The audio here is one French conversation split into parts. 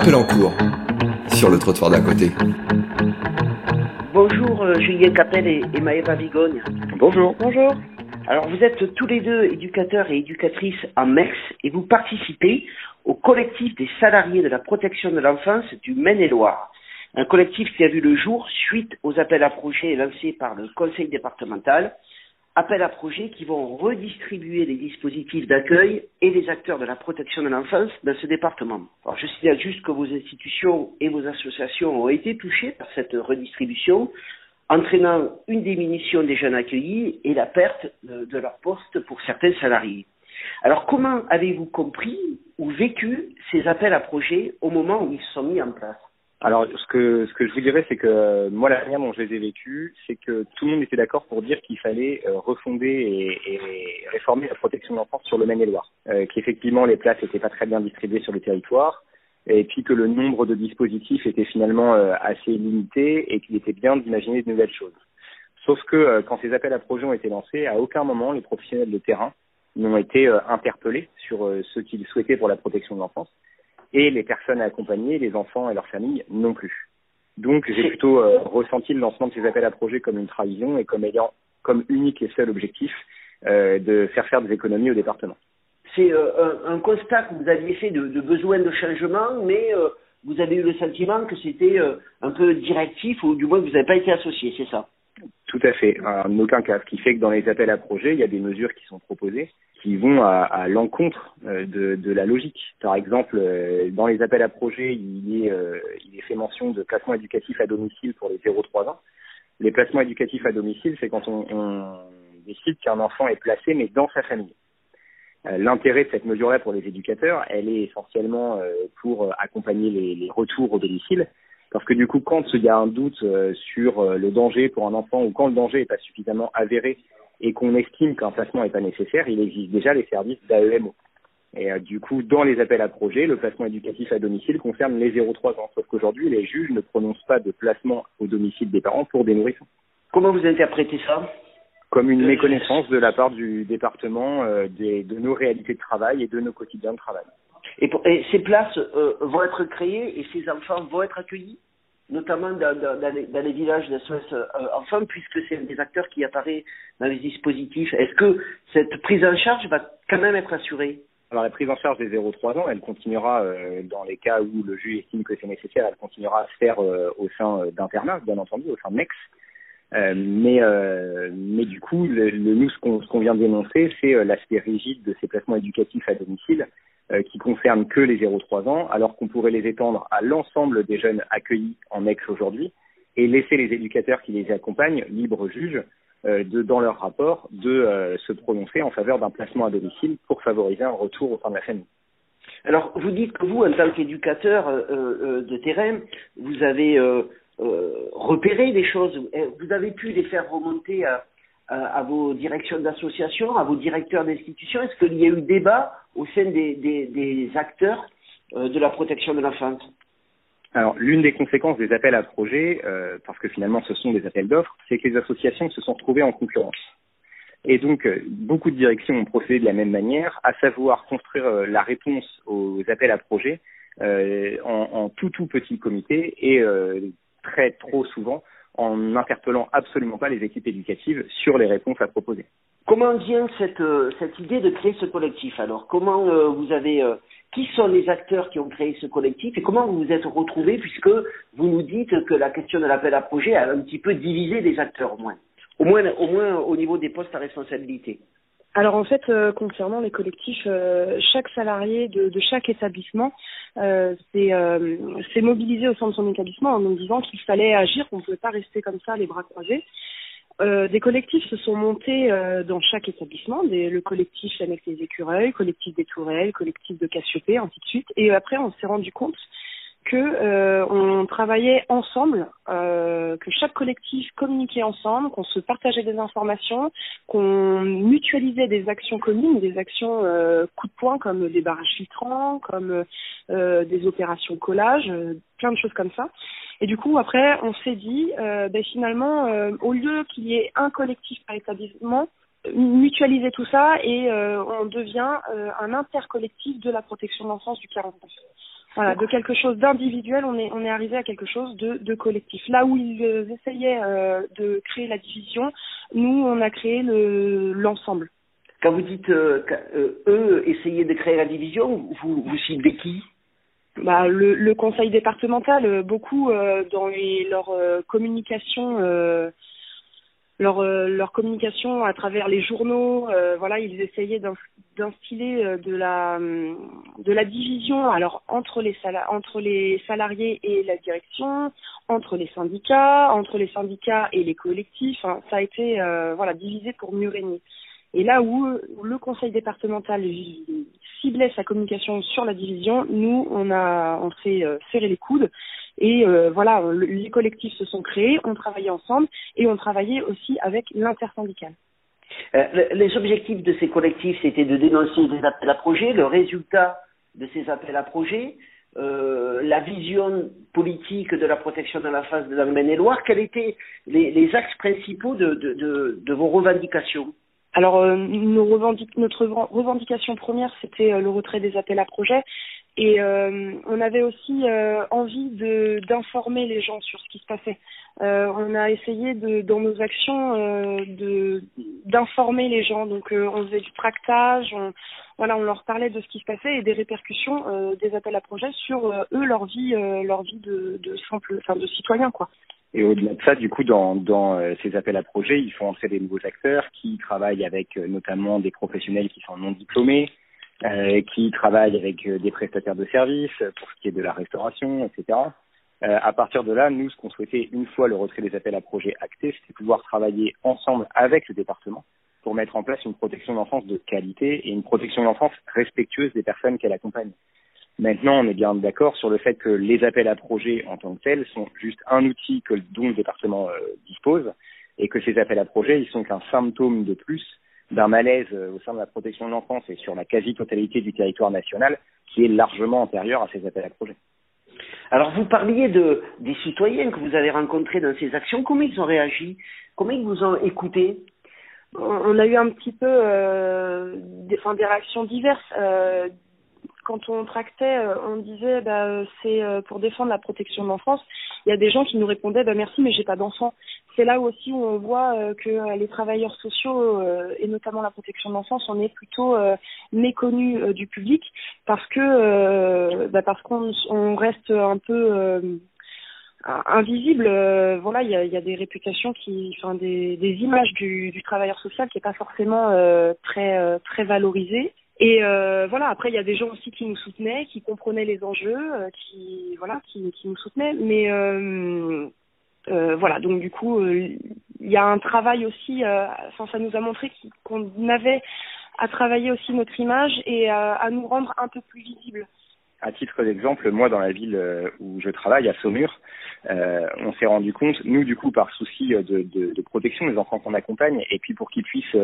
appel en cours sur le trottoir d'à côté. Bonjour euh, Julien Capel et, et Maëva Vigogne. Bonjour. Bonjour. Alors vous êtes tous les deux éducateurs et éducatrices en MEX et vous participez au collectif des salariés de la protection de l'enfance du Maine-et-Loire. Un collectif qui a vu le jour suite aux appels à projets lancés par le conseil départemental appels à projets qui vont redistribuer les dispositifs d'accueil et les acteurs de la protection de l'enfance dans ce département. Alors, je signale juste que vos institutions et vos associations ont été touchées par cette redistribution, entraînant une diminution des jeunes accueillis et la perte de, de leur poste pour certains salariés. Alors, comment avez-vous compris ou vécu ces appels à projets au moment où ils sont mis en place? Alors, ce que ce que je vous dirais, c'est que euh, moi, la manière dont je les ai vécus, c'est que tout le monde était d'accord pour dire qu'il fallait euh, refonder et, et, réformer la protection de l'enfance sur le Maine-et-Loire, euh, qu'effectivement les places n'étaient pas très bien distribuées sur le territoire, et puis que le nombre de dispositifs était finalement euh, assez limité et qu'il était bien d'imaginer de nouvelles choses. Sauf que quand ces appels à projets ont été lancés, à aucun moment les professionnels de terrain n'ont été interpellés sur ce qu'ils souhaitaient pour la protection de l'enfance et les personnes à accompagner, les enfants et leurs familles non plus. Donc j'ai plutôt euh, ressenti le lancement de ces appels à projets comme une trahison et comme ayant comme unique et seul objectif euh, de faire faire des économies au département. C'est euh, un, un, constat que vous aviez fait de, de besoin de changement, mais vous avez eu le sentiment que c'était un peu directif ou du moins que vous n'avez pas été associé, c'est ça? Tout à fait, en aucun cas. Ce qui fait que dans les appels à projets, il y a des mesures qui sont proposées qui vont à, à l'encontre euh, de, de, la logique. Par exemple, euh, dans les appels à projets, il est, euh, il est fait mention de placements éducatifs à domicile pour les 0-3 ans. Les placements éducatifs à domicile, c'est quand on, on décide qu'un enfant est placé, mais dans sa famille. L'intérêt de cette mesure-là pour les éducateurs, elle est essentiellement pour accompagner les, les, retours au domicile, parce que du coup, quand il y a un doute sur le danger pour un enfant ou quand le danger n'est pas suffisamment avéré et qu'on estime qu'un placement n'est pas nécessaire, il existe déjà les services d'AEMO. Et euh, du coup, dans les appels à projets, le placement éducatif à domicile concerne les 0-3 ans. Sauf qu'aujourd'hui, les juges ne prononcent pas de placement au domicile des parents pour des nourrissons. Comment vous interprétez ça? Comme une méconnaissance de la part du département euh, des, de nos réalités de travail et de nos quotidiens de travail. Et, pour, et ces places euh, vont être créées et ces enfants vont être accueillis? Notamment dans, les, villages d'SOS euh, enfants, puisque c'est des acteurs qui apparaissent dans les dispositifs. Est-ce que cette prise en charge va quand même être assurée? Alors la prise en charge des 0-3 ans, elle continuera euh, dans les cas où le juge estime que c'est nécessaire, elle continuera à se faire euh, au sein euh, d'internats, bien entendu, au sein de MEX. Euh, mais, mais du coup, nous, ce qu'on qu vient de dénoncer, c'est l'aspect rigide de ces placements éducatifs à domicile qui concernent que les 0-3 ans, alors qu'on pourrait les étendre à l'ensemble des jeunes accueillis en ex aujourd'hui et laisser les éducateurs qui les accompagnent, libres juges, euh, dans leur rapport, de euh, se prononcer en faveur d'un placement à domicile pour favoriser un retour au sein de la famille. Alors, vous dites que vous, en tant qu'éducateur euh, euh, de terrain, vous avez euh, repéré des choses, vous avez pu les faire remonter à, à vos directions d'association, à vos directeurs d'institutions Est-ce qu'il y a eu débat au sein des, acteurs euh, de la protection de l'enfance? Alors, l'une des conséquences des appels à projets, euh, parce que finalement ce sont des appels d'offres, c'est que les associations se sont retrouvées en concurrence. Et donc, euh, beaucoup de directions ont procédé de la même manière, à savoir construire euh, la réponse aux appels à projets euh, en, en, tout tout petit comité et très trop souvent en n'interpellant absolument pas les équipes éducatives sur les réponses à proposer. Comment vient cette, euh, cette idée de créer ce collectif alors? Comment euh, vous avez euh, qui sont les acteurs qui ont créé ce collectif et comment vous vous êtes retrouvés puisque vous nous dites que la question de l'appel à projet a un petit peu divisé les acteurs au moins, au moins au moins au niveau des postes à responsabilité. Alors en fait, euh, concernant les collectifs, euh, chaque salarié de, de chaque établissement euh, s'est euh, mobilisé au sein de son établissement en nous disant qu'il fallait agir, qu'on ne pouvait pas rester comme ça les bras croisés. Euh, des collectifs se sont montés euh, dans chaque établissement, des, le collectif avec les écureuils, collectif des tourelles, collectif de Cassiopée, ainsi de suite. Et après, on s'est rendu compte que euh, on travaillait ensemble, euh, que chaque collectif communiquait ensemble, qu'on se partageait des informations, qu'on mutualisait des actions communes, des actions euh, coup de poing comme des barrages filtrants, comme des opérations collage, plein de choses comme ça. Et du coup, après, on s'est dit, ben, finalement, au lieu qu'il y ait un collectif par établissement, mutualiser tout ça et on devient un intercollectif de la protection de l'enfance du 49 Voilà, de quelque chose d'individuel, on est on est arrivé à quelque chose de, de collectif. Là où ils essayaient de créer la division, nous on a créé le l'ensemble. Quand vous dites eux essayer de créer la division, vous vous ciblez qui? Bah, le, le, conseil départemental, beaucoup euh, dans les, leur euh, communication, euh, leur, leur communication à travers les journaux, voilà, ils essayaient d'instiller de la de la division, alors entre les entre les salariés et la direction, entre les syndicats, entre les syndicats et les collectifs. Hein, ça a été voilà divisé pour mieux régner. Et là où, le conseil départemental ciblait sa communication sur la division, nous, on a, on s'est euh, serré les coudes et euh, voilà, les collectifs se sont créés, on travaillait ensemble et on travaillait aussi avec l'intersyndical. Euh, les objectifs de ces collectifs, c'était de dénoncer des appels à projets, le résultat de ces appels à projets, euh, la vision politique de la protection de la face de la Maine-et-Loire, quels étaient les, les, axes principaux de, de, de, de vos revendications? Alors, euh, notre revendication première, c'était euh, le retrait des appels à projets. Et euh, on avait aussi envie d'informer les gens sur ce qui se passait. on a essayé de, dans nos actions de d'informer les gens. Donc on faisait du tractage, on, voilà, on leur parlait de ce qui se passait et des répercussions des appels à projets sur eux, leur vie, leur vie de, de simple, enfin de citoyens, quoi. Et au-delà de ça, du coup, dans, dans euh, ces appels à projets, ils font entrer des nouveaux acteurs qui travaillent avec euh, notamment des professionnels qui sont non diplômés, euh, qui travaillent avec euh, des prestataires de services pour ce qui est de la restauration, etc. à partir de là, nous, ce qu'on souhaitait, une fois le retrait des appels à projets actés, c'était pouvoir travailler ensemble avec le département pour mettre en place une protection d'enfance de qualité et une protection d'enfance respectueuse des personnes qu'elle accompagne. Maintenant, on est bien d'accord sur le fait que les appels à projets en tant que tels sont juste un outil que, dont le département euh, dispose et que ces appels à projets, ils sont qu'un symptôme de plus d'un malaise euh, au sein de la protection de l'enfance et sur la quasi-totalité du territoire national qui est largement antérieur à ces appels à projets. Alors vous parliez de des citoyens que vous avez rencontrés dans ces actions. Comment ils ont réagi? Comment ils vous ont écouté? On a eu un petit peu euh, des, enfin, des réactions diverses. Euh, quand on tractait, on disait bah, c'est pour défendre la protection de l'enfance. Il y a des gens qui nous répondaient bah, merci mais j'ai pas d'enfant. C'est là aussi où on voit que les travailleurs sociaux et notamment la protection de l'enfance, on est plutôt méconnus du public parce que bah, parce qu'on on reste un peu invisible. voilà, il y a, des réputations qui, enfin des, images du, travailleur social qui est pas forcément très très valorisée. Et euh, voilà, après il y a des gens aussi qui nous soutenaient, qui comprenaient les enjeux, euh, qui voilà, qui, qui, nous soutenaient. Mais euh, euh voilà, donc du coup, il y a un travail aussi. enfin, ça nous a montré qu'on avait à travailler aussi notre image et à nous rendre un peu plus visibles. À titre d'exemple, moi dans la ville où je travaille, à Saumur, on s'est rendu compte, nous du coup par souci de, protection des enfants qu'on accompagne, et puis pour qu'ils puissent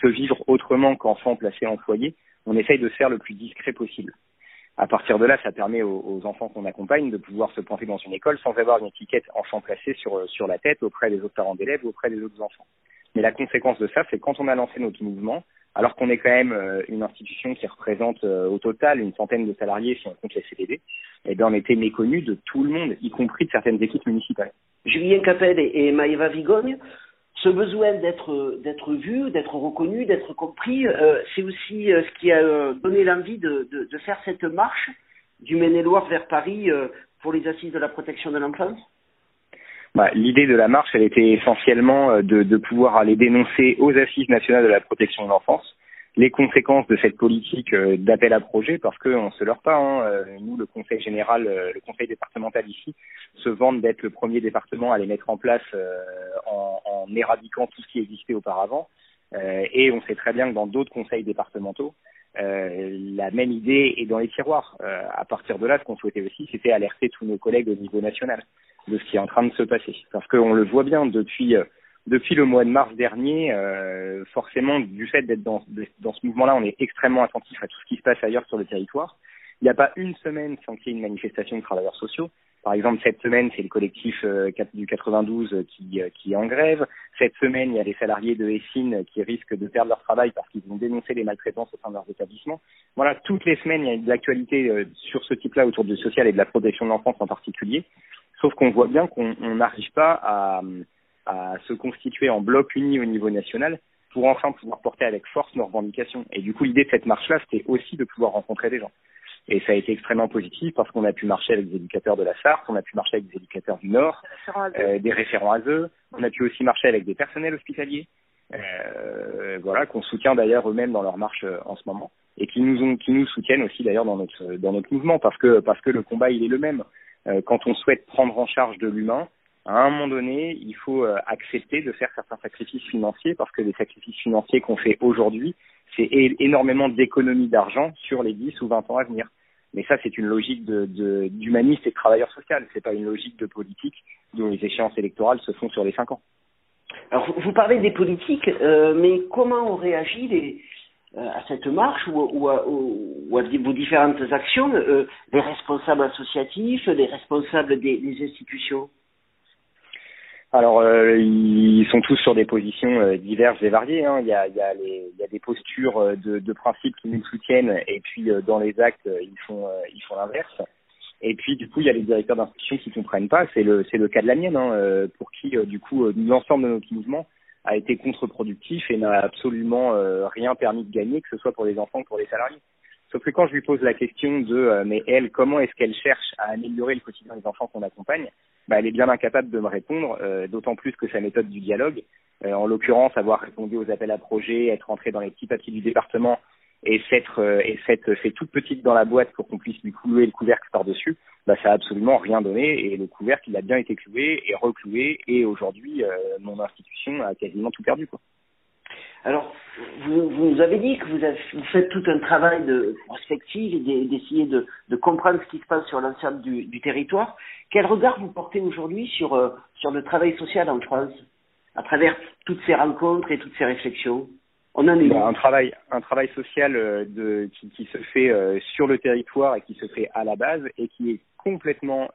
se vivre autrement qu'enfants placés en foyer, on essaye de faire le plus discret possible. À partir de là, ça permet aux, enfants qu'on accompagne de pouvoir se pointer dans une école sans avoir une étiquette enfant placé sur, sur la tête auprès des autres parents d'élèves ou auprès des autres enfants. Mais la conséquence de ça, c'est quand on a lancé notre mouvement, alors qu'on est quand même euh, une institution qui représente euh, au total une centaine de salariés si on compte les CDD, eh bien on était méconnus de tout le monde, y compris de certaines équipes municipales. Julien Capel et, Maëva Vigogne, ce besoin d'être vu, d'être reconnu, d'être compris, euh, c'est aussi euh, ce qui a euh, donné l'envie de, faire cette marche du Maine-et-Loire vers Paris pour les assises de la protection de l'enfance. Bah, L'idée de la marche, elle était essentiellement de pouvoir aller dénoncer aux assises nationales de la protection de l'enfance les conséquences de cette politique euh, d'appel à projet, parce qu'on ne se leurre pas, hein, euh, nous, le Conseil général, euh, le Conseil départemental ici, se vante d'être le premier département à les mettre en place en, en, éradiquant tout ce qui existait auparavant. et on sait très bien que dans d'autres conseils départementaux, la même idée est dans les tiroirs. à partir de là, ce qu'on souhaitait aussi, c'était alerter tous nos collègues au niveau national de ce qui est en train de se passer. Parce qu'on le voit bien depuis depuis le mois de mars dernier, euh, forcément, du fait d'être dans, dans ce mouvement-là, on est extrêmement attentif à tout ce qui se passe ailleurs sur le territoire. Il n'y a pas une semaine sans qu'il y ait une manifestation de travailleurs sociaux. Par exemple, cette semaine, c'est le collectif euh, du 92 qui, euh, qui est en grève. Cette semaine, il y a les salariés de Essine qui risquent de perdre leur travail parce qu'ils vont dénoncer les maltraitances au sein de leurs établissements. Voilà, toutes les semaines, il y a de l'actualité euh, sur ce type-là autour du social et de la protection de l'enfance en particulier. Sauf qu'on voit bien qu'on n'arrive pas à, à se constituer en bloc uni au niveau national pour enfin pouvoir porter avec force nos revendications. Et du coup, l'idée de cette marche-là, c'était aussi de pouvoir rencontrer des gens. Et ça a été extrêmement positif parce qu'on a pu marcher avec des éducateurs de la Sarthe, on a pu marcher avec des éducateurs du Nord, euh, des référents à eux, on a pu aussi marcher avec des personnels hospitaliers, euh, voilà, qu'on soutient d'ailleurs eux-mêmes dans leur marche euh, en ce moment et qui nous ont, qui nous soutiennent aussi d'ailleurs dans notre dans notre mouvement parce que parce que le combat il est le même. Euh, quand on souhaite prendre en charge de l'humain, à un moment donné, il faut euh, accepter de faire certains sacrifices financiers parce que les sacrifices financiers qu'on fait aujourd'hui, c'est énormément d'économies d'argent sur les 10 ou 20 ans à venir. Mais ça, c'est une logique de, d'humaniste et de travailleur social. C'est pas une logique de politique dont les échéances électorales se font sur les cinq ans. Alors, vous parlez des politiques, euh, mais comment ont réagi euh, à cette marche ou, à, ou, à, vos différentes actions euh, les responsables associatifs, les responsables des institutions? Alors, euh, ils sont tous sur des positions euh, diverses et variées. Hein. Il, y a, il, y a les, il y a des postures euh, de, de principe qui nous soutiennent, et puis dans les actes, ils font, ils font l'inverse. Et puis, du coup, il y a les directeurs d'institutions qui comprennent pas. C'est le, c'est le cas de la mienne, hein, pour qui, du coup, l'ensemble de notre mouvement a été contre-productif et n'a absolument rien permis de gagner, que ce soit pour les enfants ou pour les salariés. Sauf que quand je lui pose la question de euh, mais elle, comment est-ce qu'elle cherche à améliorer le quotidien des enfants qu'on accompagne, bah, elle est bien incapable de me répondre, euh, d'autant plus que sa méthode du dialogue, euh, en l'occurrence avoir répondu aux appels à projets, être rentré dans les petits papiers du département et s'être et s'être fait toute petite dans la boîte pour qu'on puisse lui clouer le couvercle par-dessus, bah, ça a absolument rien donné et le couvercle il a bien été cloué et recloué et aujourd'hui mon institution a quasiment tout perdu quoi. Alors, vous, vous nous avez dit que vous, avez, vous faites tout un travail de prospective et d'essayer de, comprendre ce qui se passe sur l'ensemble du, territoire. Quel regard vous portez aujourd'hui sur, euh, sur le travail social en France, à travers toutes ces rencontres et toutes ces réflexions? On en est un travail, un travail social euh, qui, se fait euh, sur le territoire et qui se fait à la base et qui est complètement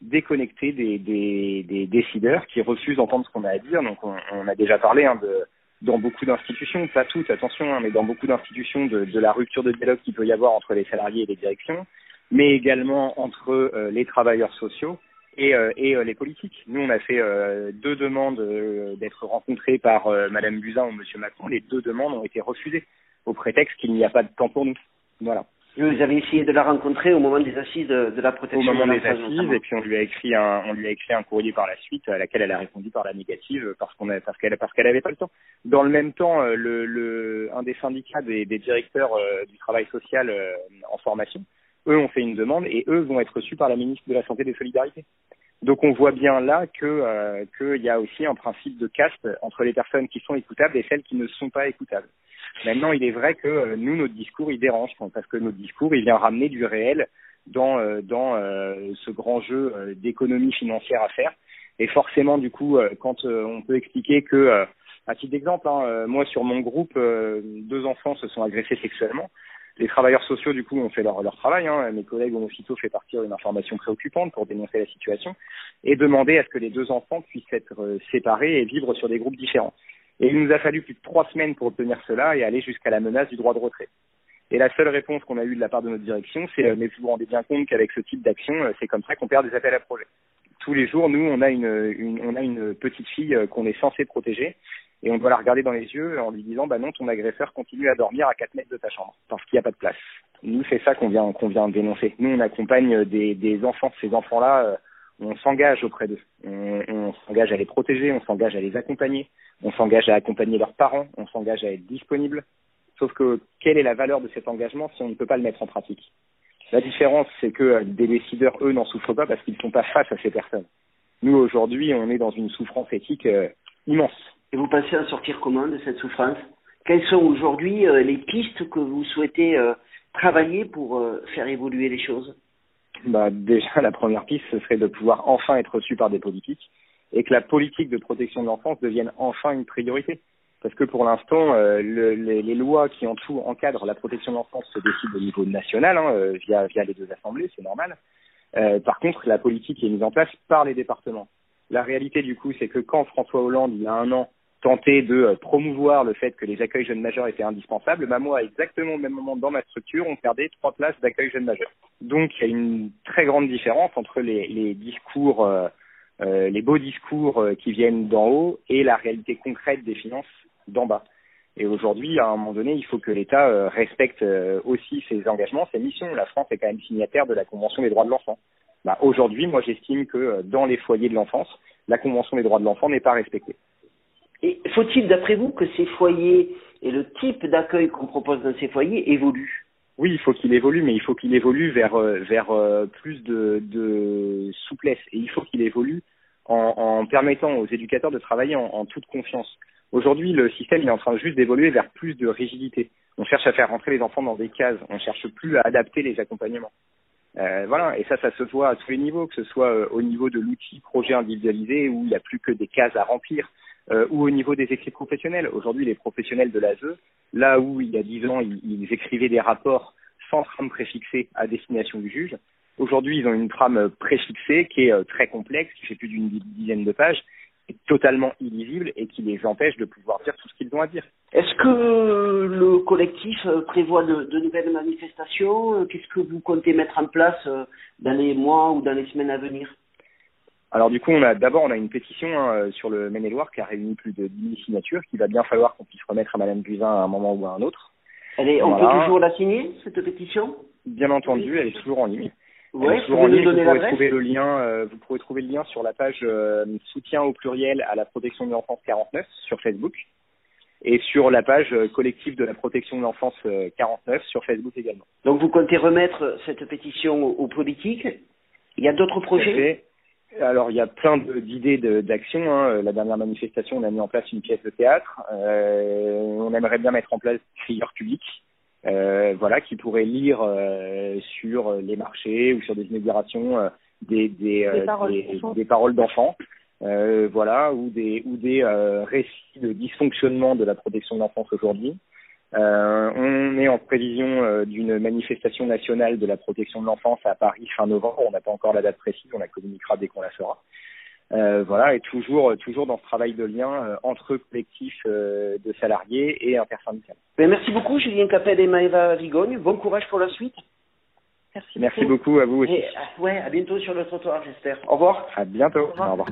déconnecté des, décideurs qui refusent d'entendre ce qu'on a à dire. Donc on, on a déjà parlé hein, de dans beaucoup d'institutions, pas toutes, attention, hein, mais dans beaucoup d'institutions, de, de, la rupture de dialogue qu'il peut y avoir entre les salariés et les directions, mais également entre euh, les travailleurs sociaux et, euh, et euh, les politiques. Nous, on a fait deux demandes d'être rencontrés par Madame Buzyn ou Monsieur Macron. Les deux demandes ont été refusées au prétexte qu'il n'y a pas de temps pour nous. Voilà. Vous avez essayé de la rencontrer au moment des assises de, de la protection. Au moment des assises, et puis on lui a écrit un, on lui a écrit un courrier par la suite, à laquelle elle a répondu par la négative, parce qu'on parce qu'elle, parce qu'elle avait pas le temps. Dans le même temps, euh, le, le un des syndicats des, des directeurs euh, du travail social euh, en formation, eux ont fait une demande et eux vont être reçus par la ministre de la santé et des solidarités. Donc on voit bien là que qu'il y a aussi un principe de caste entre les personnes qui sont écoutables et celles qui ne sont pas écoutables. Maintenant, il est vrai que euh, nous, notre discours, il dérange, parce que notre discours, il vient ramener du réel dans, euh, dans euh, ce grand jeu d'économie financière à faire. Et forcément, du coup, quand on peut expliquer que, à titre d'exemple, hein, moi, sur mon groupe, deux enfants se sont agressés sexuellement. Les travailleurs sociaux, du coup, ont fait leur, leur travail. Hein. Mes collègues ont aussitôt fait partir une information préoccupante pour dénoncer la situation et demander à ce que les deux enfants puissent être séparés et vivre sur des groupes différents. Et il nous a fallu plus de trois semaines pour obtenir cela et aller jusqu'à la menace du droit de retrait. Et la seule réponse qu'on a eue de la part de notre direction, c'est euh, mais vous vous rendez bien compte qu'avec ce type d'action, euh, c'est comme ça qu'on perd des appels à projet. Tous les jours, nous, on a une, petite fille euh, qu'on est censé protéger et on doit la regarder dans les yeux en lui disant bah non, ton agresseur continue à dormir à 4 mètres de ta chambre parce qu'il n'y a pas de place. Nous, c'est ça qu'on vient qu'on vient dénoncer. Nous, on accompagne des, des enfants, ces enfants-là on s'engage auprès d'eux. On, s'engage à les protéger, on s'engage à les accompagner, on s'engage à accompagner leurs parents, on s'engage à être disponible. Sauf que quelle est la valeur de cet engagement si on ne peut pas le mettre en pratique? La différence, c'est que des décideurs, eux, n'en souffrent pas parce qu'ils ne sont pas face à ces personnes. Nous, aujourd'hui, on est dans une souffrance éthique euh, immense. Et vous pensez à sortir comment de cette souffrance? Quelles sont aujourd'hui euh, les pistes que vous souhaitez euh, travailler pour faire évoluer les choses? Bah, déjà, la première piste, ce serait de pouvoir enfin être reçu par des politiques et que la politique de protection de l'enfance devienne enfin une priorité. parce que pour l'instant, euh, le, les, lois qui en tout encadrent la protection de l'enfance se décident au niveau national, hein, euh, via, via les deux assemblées, c'est normal. Euh, par contre, la politique est mise en place par les départements. La réalité, du coup, c'est que quand François Hollande, il y a un an, tentait de euh, promouvoir le fait que les accueils jeunes majeurs étaient indispensables, bah moi, exactement au même moment dans ma structure, on perdait trois places d'accueil jeunes majeurs. Donc, il y a une très grande différence entre les, discours, euh, euh, les beaux discours qui viennent d'en haut et la réalité concrète des finances d'en bas. Et aujourd'hui, à un moment donné, il faut que l'État respecte aussi ses engagements, ses missions. La France est quand même signataire de la Convention des droits de l'enfant. Bah, aujourd'hui, moi, j'estime que dans les foyers de l'enfance, la Convention des droits de l'enfant n'est pas respectée. Et faut-il, d'après vous, que ces foyers et le type d'accueil qu'on propose dans ces foyers évoluent? Oui, il faut qu'il évolue, mais il faut qu'il évolue vers, vers plus de, souplesse. Et il faut qu'il évolue en, permettant aux éducateurs de travailler en, toute confiance. Aujourd'hui, le système est en train juste d'évoluer vers plus de rigidité. On cherche à faire rentrer les enfants dans des cases. On cherche plus à adapter les accompagnements. Euh, voilà, et ça, ça se voit à tous les niveaux, que ce soit euh, au niveau de l'outil projet individualisé où il n'y a plus que des cases à remplir, euh, ou au niveau des écrits professionnels. Aujourd'hui, les professionnels de l'ASE, là où il y a dix ans, ils, écrivaient des rapports sans trame préfixée à destination du juge, aujourd'hui, ils ont une trame préfixée qui est euh, très complexe, qui fait plus d'une dizaine de pages, est totalement illisible et qui les empêche de pouvoir dire tout ce qu'ils ont à dire. Est-ce que le collectif prévoit de, de nouvelles manifestations? Qu'est-ce que vous comptez mettre en place dans les mois ou dans les semaines à venir? Alors du coup, on a d'abord on a une pétition hein, sur le Maine-et-Loire qui a réuni plus de 10 000 signatures, qu'il va bien falloir qu'on puisse remettre à Madame Buzyn à un moment ou à un autre. Elle est, on peut toujours la signer cette pétition? Bien entendu, oui. elle est toujours en ligne. Ouais, toujours en ligne. Vous pourrez trouver le lien. Euh, vous pourrez trouver le lien sur la page euh, soutien au pluriel à la protection de l'enfance 49 sur Facebook et sur la page euh, collective de la protection de l'enfance 49 sur Facebook également. Donc vous comptez remettre cette pétition aux politiques Il y a d'autres projets? Alors il y a plein d'idées d'action. Hein. La dernière manifestation, on a mis en place une pièce de théâtre. Euh, on aimerait bien mettre en place des crieurs publics, euh, voilà, qui pourraient lire euh, sur les marchés ou sur des inaugurations euh, des, des, des, paroles d'enfants, voilà, ou des ou des récits de dysfonctionnement de la protection de l'enfance aujourd'hui. Euh, on est en prévision euh, d'une manifestation nationale de la protection de l'enfance à Paris fin novembre. On n'a pas encore la date précise, on la communiquera dès qu'on la saura. Euh, voilà, et toujours, euh, toujours dans ce travail de lien entre collectifs de salariés et intersyndicales. merci beaucoup Julien Capel et Maëva Rigogne. Bon courage pour la suite. Merci, merci beaucoup. à vous aussi. Et, ouais, à bientôt sur le trottoir, j'espère. Au revoir. À bientôt. Au revoir.